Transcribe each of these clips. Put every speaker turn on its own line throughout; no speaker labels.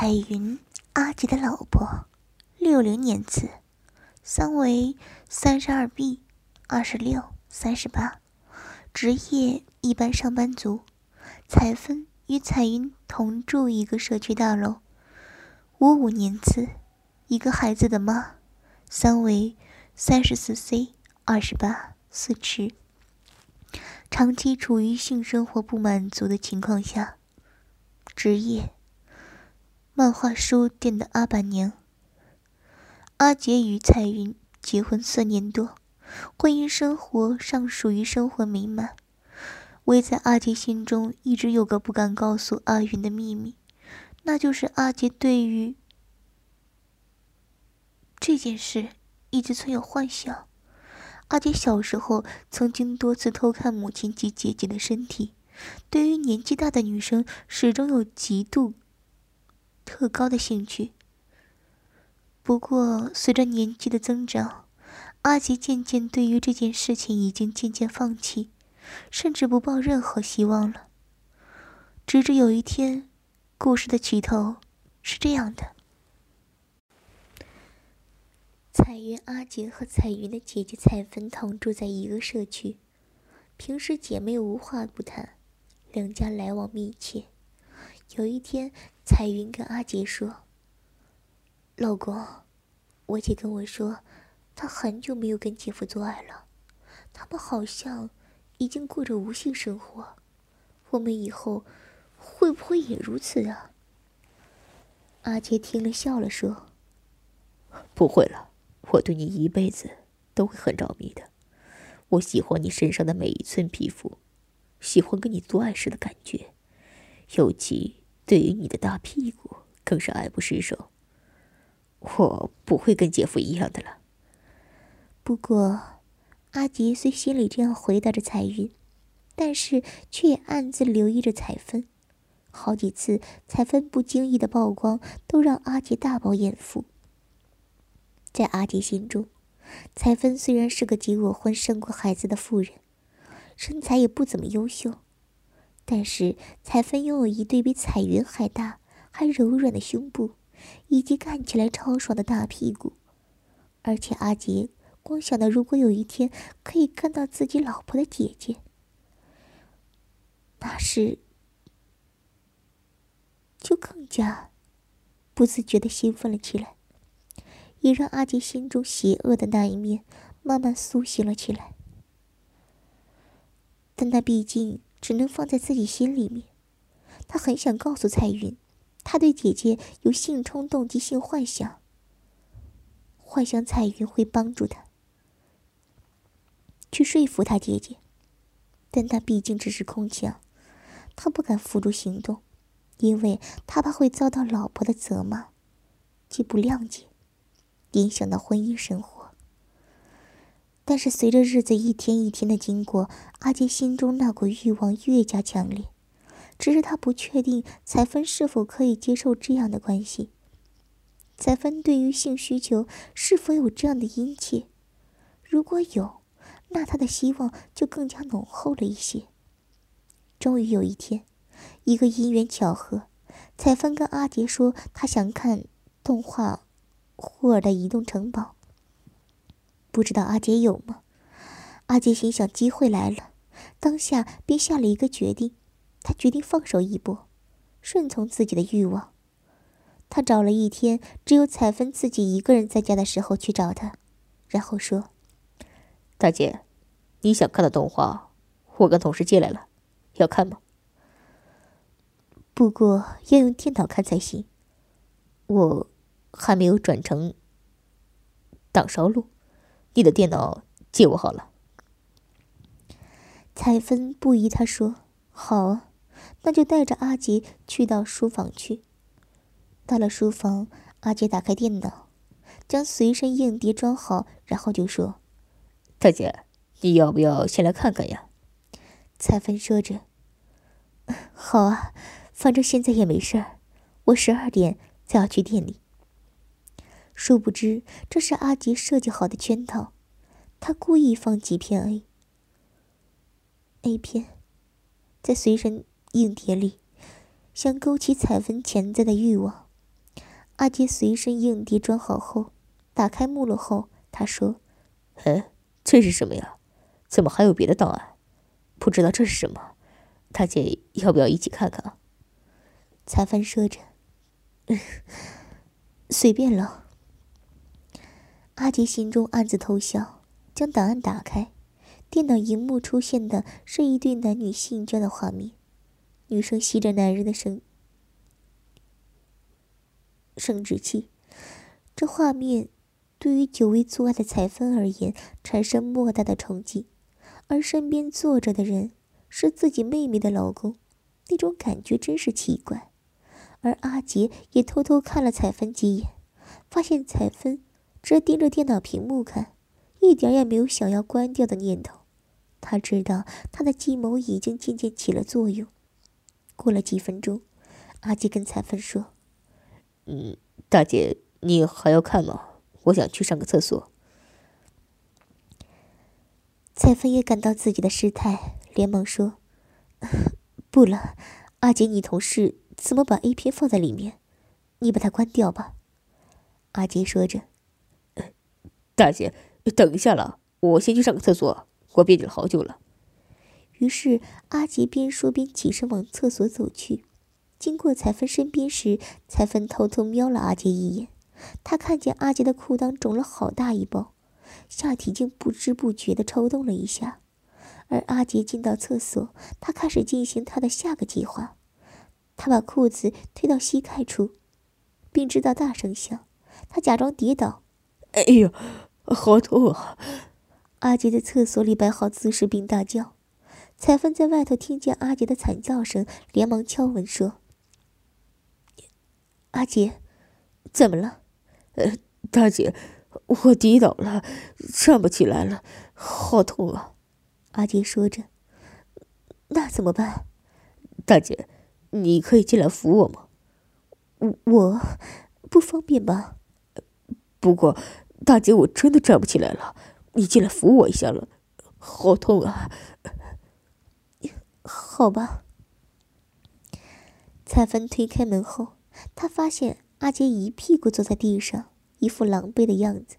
彩云，阿杰的老婆，六零年次，三围三十二 B，二十六、三十八，职业一般上班族。彩芬与彩云同住一个社区大楼，五五年次，一个孩子的妈，三围三十四 C，二十八，四尺。长期处于性生活不满足的情况下，职业。漫画书店的阿板娘。阿杰与彩云结婚四年多，婚姻生活尚属于生活美满。唯在阿杰心中一直有个不敢告诉阿云的秘密，那就是阿杰对于这件事一直存有幻想。阿杰小时候曾经多次偷看母亲及姐姐的身体，对于年纪大的女生始终有极度。特高的兴趣。不过，随着年纪的增长，阿杰渐渐对于这件事情已经渐渐放弃，甚至不抱任何希望了。直至有一天，故事的起头是这样的：彩云、阿杰和彩云的姐姐彩芬同住在一个社区，平时姐妹无话不谈，两家来往密切。有一天。彩云跟阿杰说：“老公，我姐跟我说，她很久没有跟姐夫做爱了，他们好像已经过着无性生活。我们以后会不会也如此啊？”阿杰听了笑了，说：“
不会了，我对你一辈子都会很着迷的。我喜欢你身上的每一寸皮肤，喜欢跟你做爱时的感觉，尤其……”对于你的大屁股，更是爱不释手。我不会跟姐夫一样的了。
不过，阿杰虽心里这样回答着彩云，但是却也暗自留意着彩芬。好几次，彩芬不经意的曝光，都让阿杰大饱眼福。在阿杰心中，彩芬虽然是个结过婚、生过孩子的妇人，身材也不怎么优秀。但是彩芬拥有一对比彩云还大、还柔软的胸部，以及看起来超爽的大屁股，而且阿杰光想到如果有一天可以看到自己老婆的姐姐，那是就更加不自觉的兴奋了起来，也让阿杰心中邪恶的那一面慢慢苏醒了起来。但那毕竟……只能放在自己心里面。他很想告诉彩云，他对姐姐有性冲动及性幻想，幻想彩云会帮助他去说服他姐姐。但他毕竟只是空想，他不敢付诸行动，因为他怕会遭到老婆的责骂既不谅解，影响到婚姻生活。但是随着日子一天一天的经过，阿杰心中那股欲望越加强烈。只是他不确定彩芬是否可以接受这样的关系。彩芬对于性需求是否有这样的殷切？如果有，那他的希望就更加浓厚了一些。终于有一天，一个因缘巧合，彩芬跟阿杰说，他想看动画《霍尔的移动城堡》。不知道阿杰有吗？阿杰心想机会来了，当下便下了一个决定。他决定放手一搏，顺从自己的欲望。他找了一天，只有彩芬自己一个人在家的时候去找他，然后说：“
大姐，你想看的动画，我跟同事借来了，要看吗？
不过要用电脑看才行，
我还没有转成挡烧录。”你的电脑借我好了。
彩芬不依，他说：“好啊，那就带着阿杰去到书房去。”到了书房，阿杰打开电脑，将随身硬碟装好，然后就说：“
大姐，你要不要先来看看呀？”
彩芬说着：“好啊，反正现在也没事儿，我十二点才要去店里。”殊不知，这是阿杰设计好的圈套。他故意放几片 A A 片在随身硬碟里，想勾起彩芬潜在的欲望。阿杰随身硬碟装好后，打开目录后，他说：“
哎，这是什么呀？怎么还有别的档案？不知道这是什么？大姐要不要一起看看啊？”
裁缝说着：“ 随便了。”阿杰心中暗自偷笑，将档案打开，电脑荧幕出现的是一对男女性交的画面，女生吸着男人的生。生殖器，这画面对于久未做爱的彩芬而言产生莫大的冲击，而身边坐着的人是自己妹妹的老公，那种感觉真是奇怪。而阿杰也偷偷看了彩芬几眼，发现彩芬直盯着电脑屏幕看，一点也没有想要关掉的念头。他知道他的计谋已经渐渐起了作用。过了几分钟，阿杰跟彩芬说。
嗯，大姐，你还要看吗？我想去上个厕所。
彩芬也感到自己的失态，连忙说：“ 不了，阿杰，你同事怎么把 A 片放在里面？你把它关掉吧。”阿杰说着：“
大姐，等一下了，我先去上个厕所，我憋着好久了。”
于是阿杰边说边起身往厕所走去。经过彩芬身边时，彩芬偷偷瞄了阿杰一眼。他看见阿杰的裤裆肿了好大一包，下体竟不知不觉地抽动了一下。而阿杰进到厕所，他开始进行他的下个计划。他把裤子推到膝盖处，并制造大声响。他假装跌倒，“
哎呦，好痛啊！”
阿杰在厕所里摆好姿势并大叫。彩芬在外头听见阿杰的惨叫声，连忙敲门说。阿杰，怎么了？
呃，大姐，我跌倒了，站不起来了，好痛啊！
阿杰说着。那怎么办？
大姐，你可以进来扶我吗？
我不方便吧？
不过，大姐，我真的站不起来了，你进来扶我一下了，好痛啊！
好吧。彩芬推开门后。她发现阿杰一屁股坐在地上，一副狼狈的样子。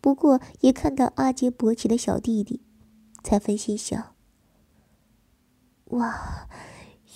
不过也看到阿杰勃起的小弟弟，彩芬心想：哇，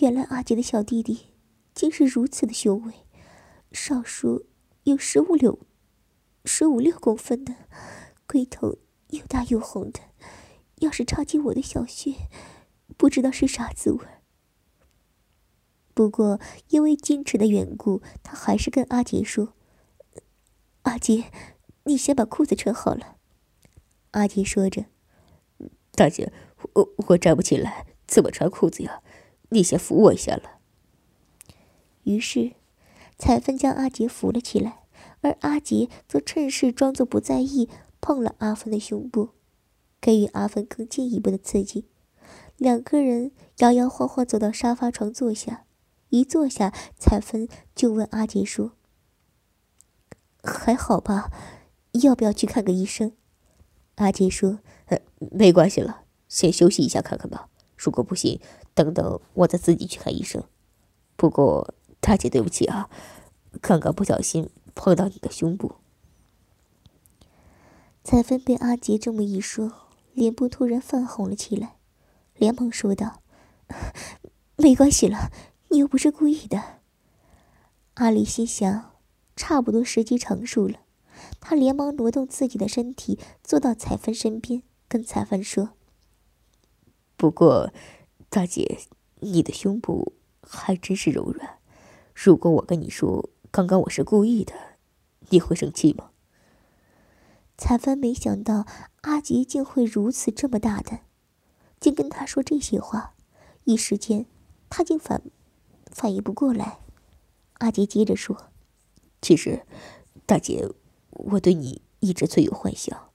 原来阿杰的小弟弟竟是如此的雄伟，少说有十五六、十五六公分的，龟头又大又红的。要是插进我的小穴，不知道是啥滋味。不过，因为矜持的缘故，他还是跟阿杰说：“阿杰，你先把裤子穿好了。”阿杰说着：“
大姐，我我站不起来，怎么穿裤子呀？你先扶我一下了。”
于是，彩芬将阿杰扶了起来，而阿杰则趁势装作不在意，碰了阿芬的胸部，给予阿芬更进一步的刺激。两个人摇摇晃晃走到沙发床坐下。一坐下，彩芬就问阿杰说：“还好吧？要不要去看个医生？”
阿杰说：“没关系了，先休息一下看看吧。如果不行，等等我再自己去看医生。不过大姐，对不起啊，刚刚不小心碰到你的胸部。”
彩芬被阿杰这么一说，脸部突然泛红了起来，连忙说道：“ 没关系了。”你又不是故意的，阿里心想，差不多时机成熟了，他连忙挪动自己的身体，坐到彩芬身边，跟彩芬说：“
不过，大姐，你的胸部还真是柔软。如果我跟你说刚刚我是故意的，你会生气吗？”
彩芬没想到阿杰竟会如此这么大胆，竟跟他说这些话，一时间，他竟反。反应不过来，阿杰接着说：“
其实，大姐，我对你一直存有幻想，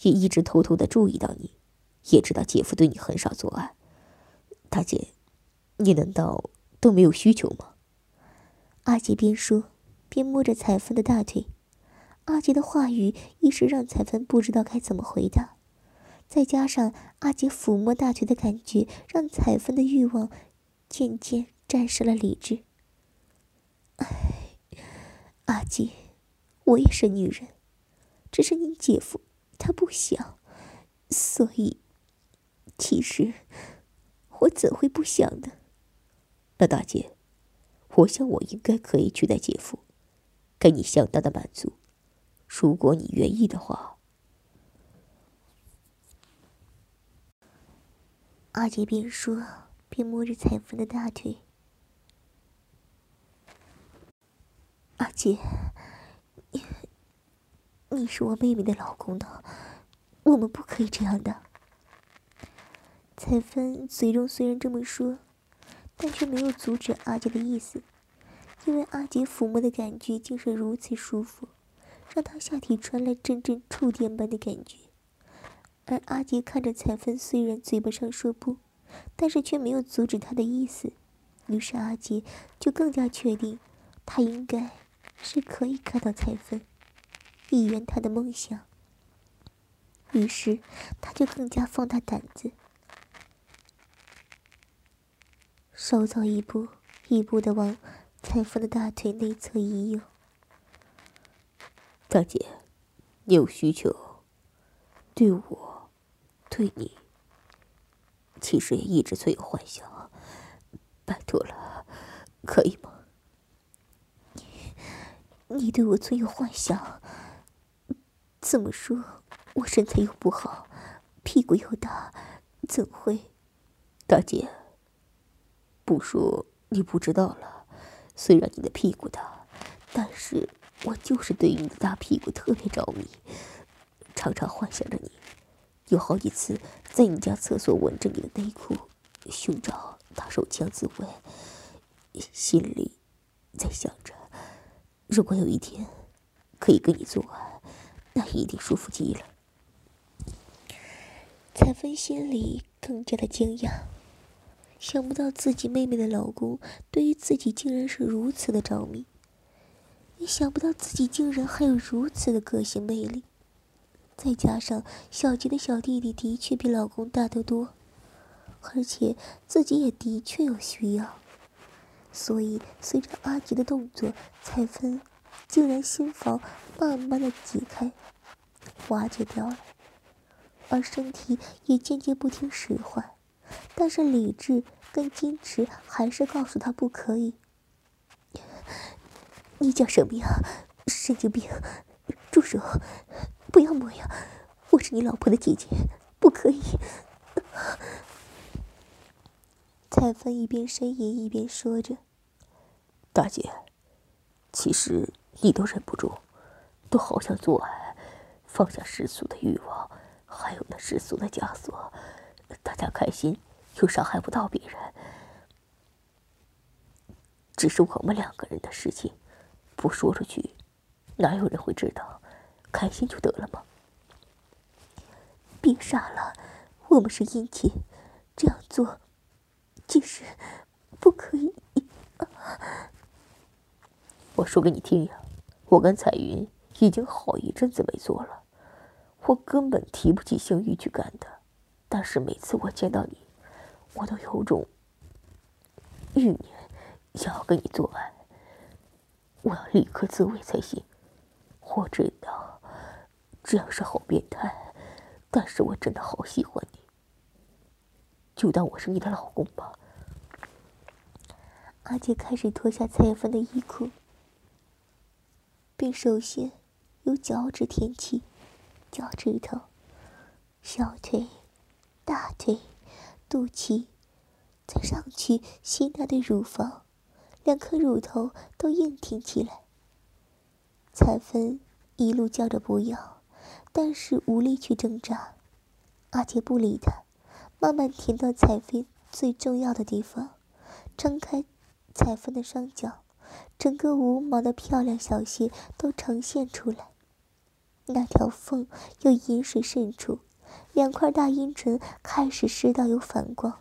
也一直偷偷的注意到你，也知道姐夫对你很少做爱。大姐，你难道都没有需求吗？”
阿杰边说边摸着彩芬的大腿。阿杰的话语一时让彩芬不知道该怎么回答，再加上阿杰抚摸大腿的感觉，让彩芬的欲望渐渐。战胜了理智。唉，阿杰，我也是女人，只是你姐夫他不想，所以，其实我怎会不想呢？
那大姐，我想我应该可以取代姐夫，给你相当的满足，如果你愿意的话。
阿杰边说边摸着彩芬的大腿。阿杰，你你是我妹妹的老公呢，我们不可以这样的。彩芬嘴中虽然这么说，但却没有阻止阿杰的意思，因为阿杰抚摸的感觉竟是如此舒服，让他下体传来阵阵触电般的感觉。而阿杰看着彩芬，虽然嘴巴上说不，但是却没有阻止他的意思。于是阿杰就更加确定，他应该是可以看到彩芬，一圆他的梦想。于是他就更加放大胆子，手早一步一步的往彩芬的大腿内侧移游。
大姐，你有需求，对我。对你，其实也一直存有幻想，拜托了，可以吗？
你，你对我存有幻想？怎么说？我身材又不好，屁股又大，怎会？
大姐，不说你不知道了。虽然你的屁股大，但是我就是对你的大屁股特别着迷，常常幻想着你。有好几次在你家厕所闻着你的内裤，寻找打手枪自慰，心里在想着，如果有一天可以跟你做爱，那一定舒服极了。
彩芬心里更加的惊讶，想不到自己妹妹的老公对于自己竟然是如此的着迷，也想不到自己竟然还有如此的个性魅力。再加上小杰的小弟弟的确比老公大得多，而且自己也的确有需要，所以随着阿杰的动作，彩芬竟然心房慢慢的解开、瓦解掉了，而身体也渐渐不听使唤，但是理智跟矜持还是告诉他不可以。你叫什么呀？神经病！住手！不要摸呀！我是你老婆的姐姐，不可以。彩芬一边呻吟一边说着：“
大姐，其实你都忍不住，都好想做爱，放下世俗的欲望，还有那世俗的枷锁，大家开心又伤害不到别人，只是我们两个人的事情，不说出去，哪有人会知道？”开心就得了吗？
别傻了，我们是姻亲，这样做其实不可以。
我说给你听呀，我跟彩云已经好一阵子没做了，我根本提不起性欲去干的。但是每次我见到你，我都有种欲念，想要跟你做爱，我要立刻自慰才行。我知道。这样是好变态，但是我真的好喜欢你，就当我是你的老公吧。
阿杰开始脱下彩芬的衣裤，并首先由脚趾舔起，脚趾头、小腿、大腿、肚脐，再上去吸她的乳房，两颗乳头都硬挺起来。彩芬一路叫着不要。但是无力去挣扎，阿杰不理他，慢慢舔到彩芬最重要的地方，撑开彩芬的双脚，整个无毛的漂亮小穴都呈现出来，那条缝有饮水渗出，两块大阴唇开始湿到有反光，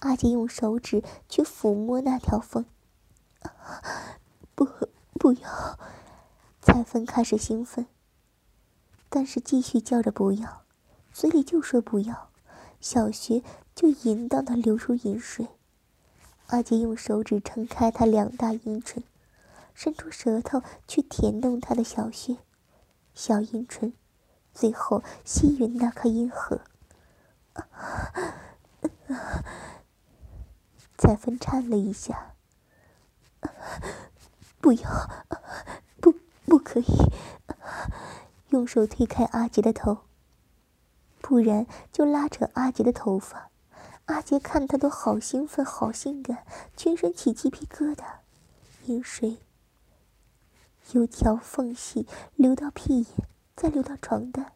阿杰用手指去抚摸那条缝，不，不要，彩芬开始兴奋。但是继续叫着不要，嘴里就说不要，小穴就淫荡的流出淫水。阿杰用手指撑开他两大阴唇，伸出舌头去舔弄他的小穴、小阴唇，最后吸吮那颗阴核。彩芬颤了一下，不要，不，不可以，用手推开阿杰的头，不然就拉扯阿杰的头发。阿杰看他都好兴奋，好性感，全身起鸡皮疙瘩，饮水由条缝隙流到屁眼，再流到床单。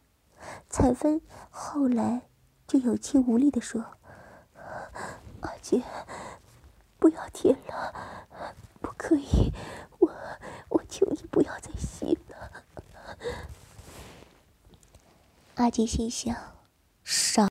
彩芬后来就有气无力地说：“阿姐，不要舔了，不可以，我我求你不要再吸了。”阿杰心想：傻。